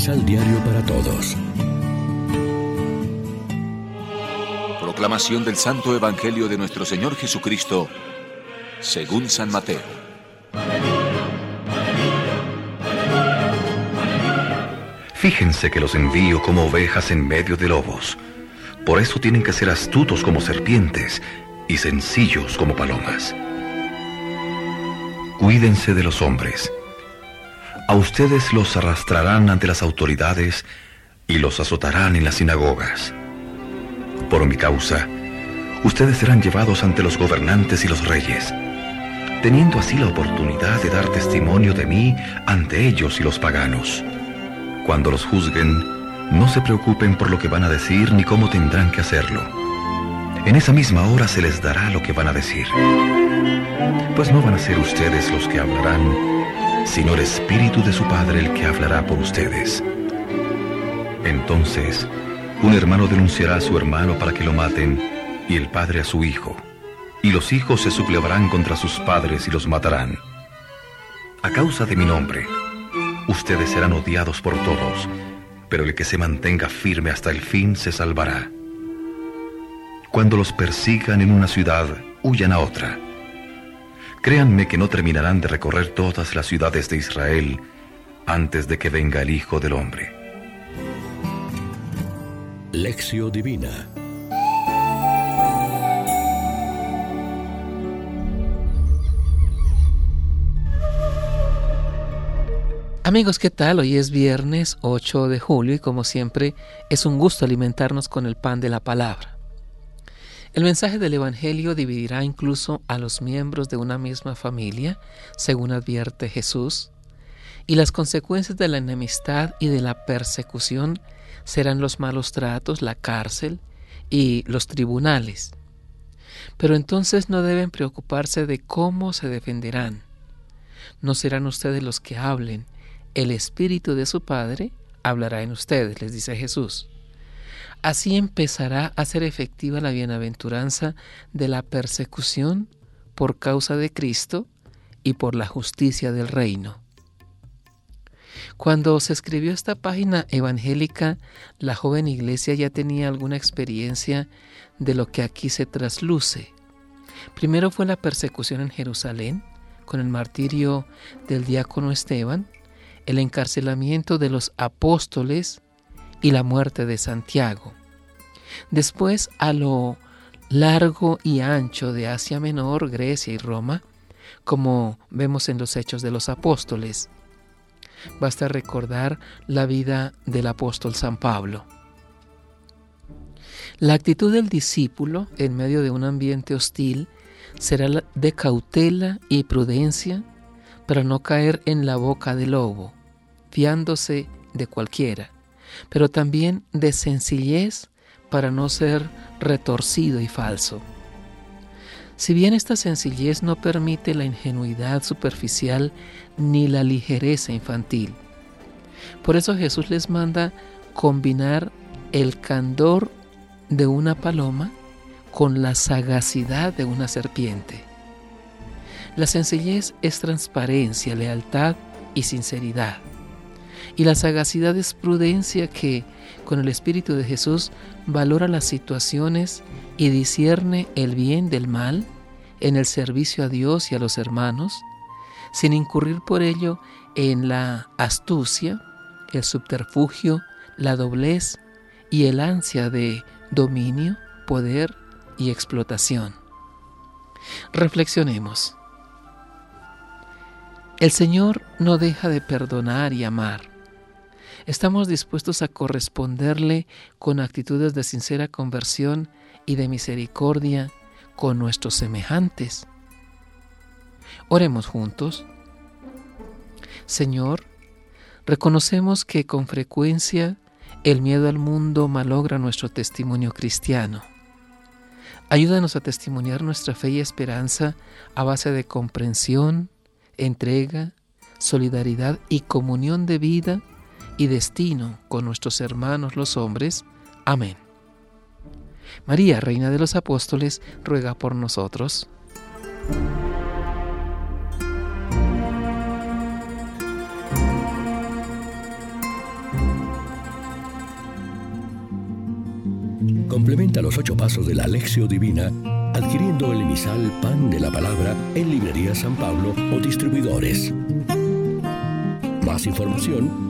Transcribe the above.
Misal Diario para Todos. Proclamación del Santo Evangelio de nuestro Señor Jesucristo, según San Mateo. Fíjense que los envío como ovejas en medio de lobos. Por eso tienen que ser astutos como serpientes y sencillos como palomas. Cuídense de los hombres. A ustedes los arrastrarán ante las autoridades y los azotarán en las sinagogas. Por mi causa, ustedes serán llevados ante los gobernantes y los reyes, teniendo así la oportunidad de dar testimonio de mí ante ellos y los paganos. Cuando los juzguen, no se preocupen por lo que van a decir ni cómo tendrán que hacerlo. En esa misma hora se les dará lo que van a decir. Pues no van a ser ustedes los que hablarán, sino el Espíritu de su Padre el que hablará por ustedes. Entonces, un hermano denunciará a su hermano para que lo maten, y el padre a su hijo, y los hijos se sublevarán contra sus padres y los matarán. A causa de mi nombre, Ustedes serán odiados por todos, pero el que se mantenga firme hasta el fin se salvará. Cuando los persigan en una ciudad, huyan a otra. Créanme que no terminarán de recorrer todas las ciudades de Israel antes de que venga el Hijo del Hombre. Lección Divina Amigos, ¿qué tal? Hoy es viernes 8 de julio y como siempre es un gusto alimentarnos con el pan de la palabra. El mensaje del Evangelio dividirá incluso a los miembros de una misma familia, según advierte Jesús, y las consecuencias de la enemistad y de la persecución serán los malos tratos, la cárcel y los tribunales. Pero entonces no deben preocuparse de cómo se defenderán. No serán ustedes los que hablen, el Espíritu de su Padre hablará en ustedes, les dice Jesús. Así empezará a ser efectiva la bienaventuranza de la persecución por causa de Cristo y por la justicia del reino. Cuando se escribió esta página evangélica, la joven iglesia ya tenía alguna experiencia de lo que aquí se trasluce. Primero fue la persecución en Jerusalén, con el martirio del diácono Esteban, el encarcelamiento de los apóstoles y la muerte de Santiago. Después, a lo largo y ancho de Asia Menor, Grecia y Roma, como vemos en los Hechos de los Apóstoles. Basta recordar la vida del apóstol San Pablo. La actitud del discípulo en medio de un ambiente hostil será de cautela y prudencia para no caer en la boca del lobo, fiándose de cualquiera, pero también de sencillez para no ser retorcido y falso. Si bien esta sencillez no permite la ingenuidad superficial ni la ligereza infantil, por eso Jesús les manda combinar el candor de una paloma con la sagacidad de una serpiente. La sencillez es transparencia, lealtad y sinceridad. Y la sagacidad es prudencia que, con el Espíritu de Jesús, valora las situaciones y discierne el bien del mal en el servicio a Dios y a los hermanos, sin incurrir por ello en la astucia, el subterfugio, la doblez y el ansia de dominio, poder y explotación. Reflexionemos. El Señor no deja de perdonar y amar. Estamos dispuestos a corresponderle con actitudes de sincera conversión y de misericordia con nuestros semejantes. Oremos juntos. Señor, reconocemos que con frecuencia el miedo al mundo malogra nuestro testimonio cristiano. Ayúdanos a testimoniar nuestra fe y esperanza a base de comprensión, entrega, solidaridad y comunión de vida y destino con nuestros hermanos los hombres. Amén. María, Reina de los Apóstoles, ruega por nosotros. Complementa los ocho pasos de la Alexio Divina adquiriendo el emisal Pan de la Palabra en Librería San Pablo o Distribuidores. Más información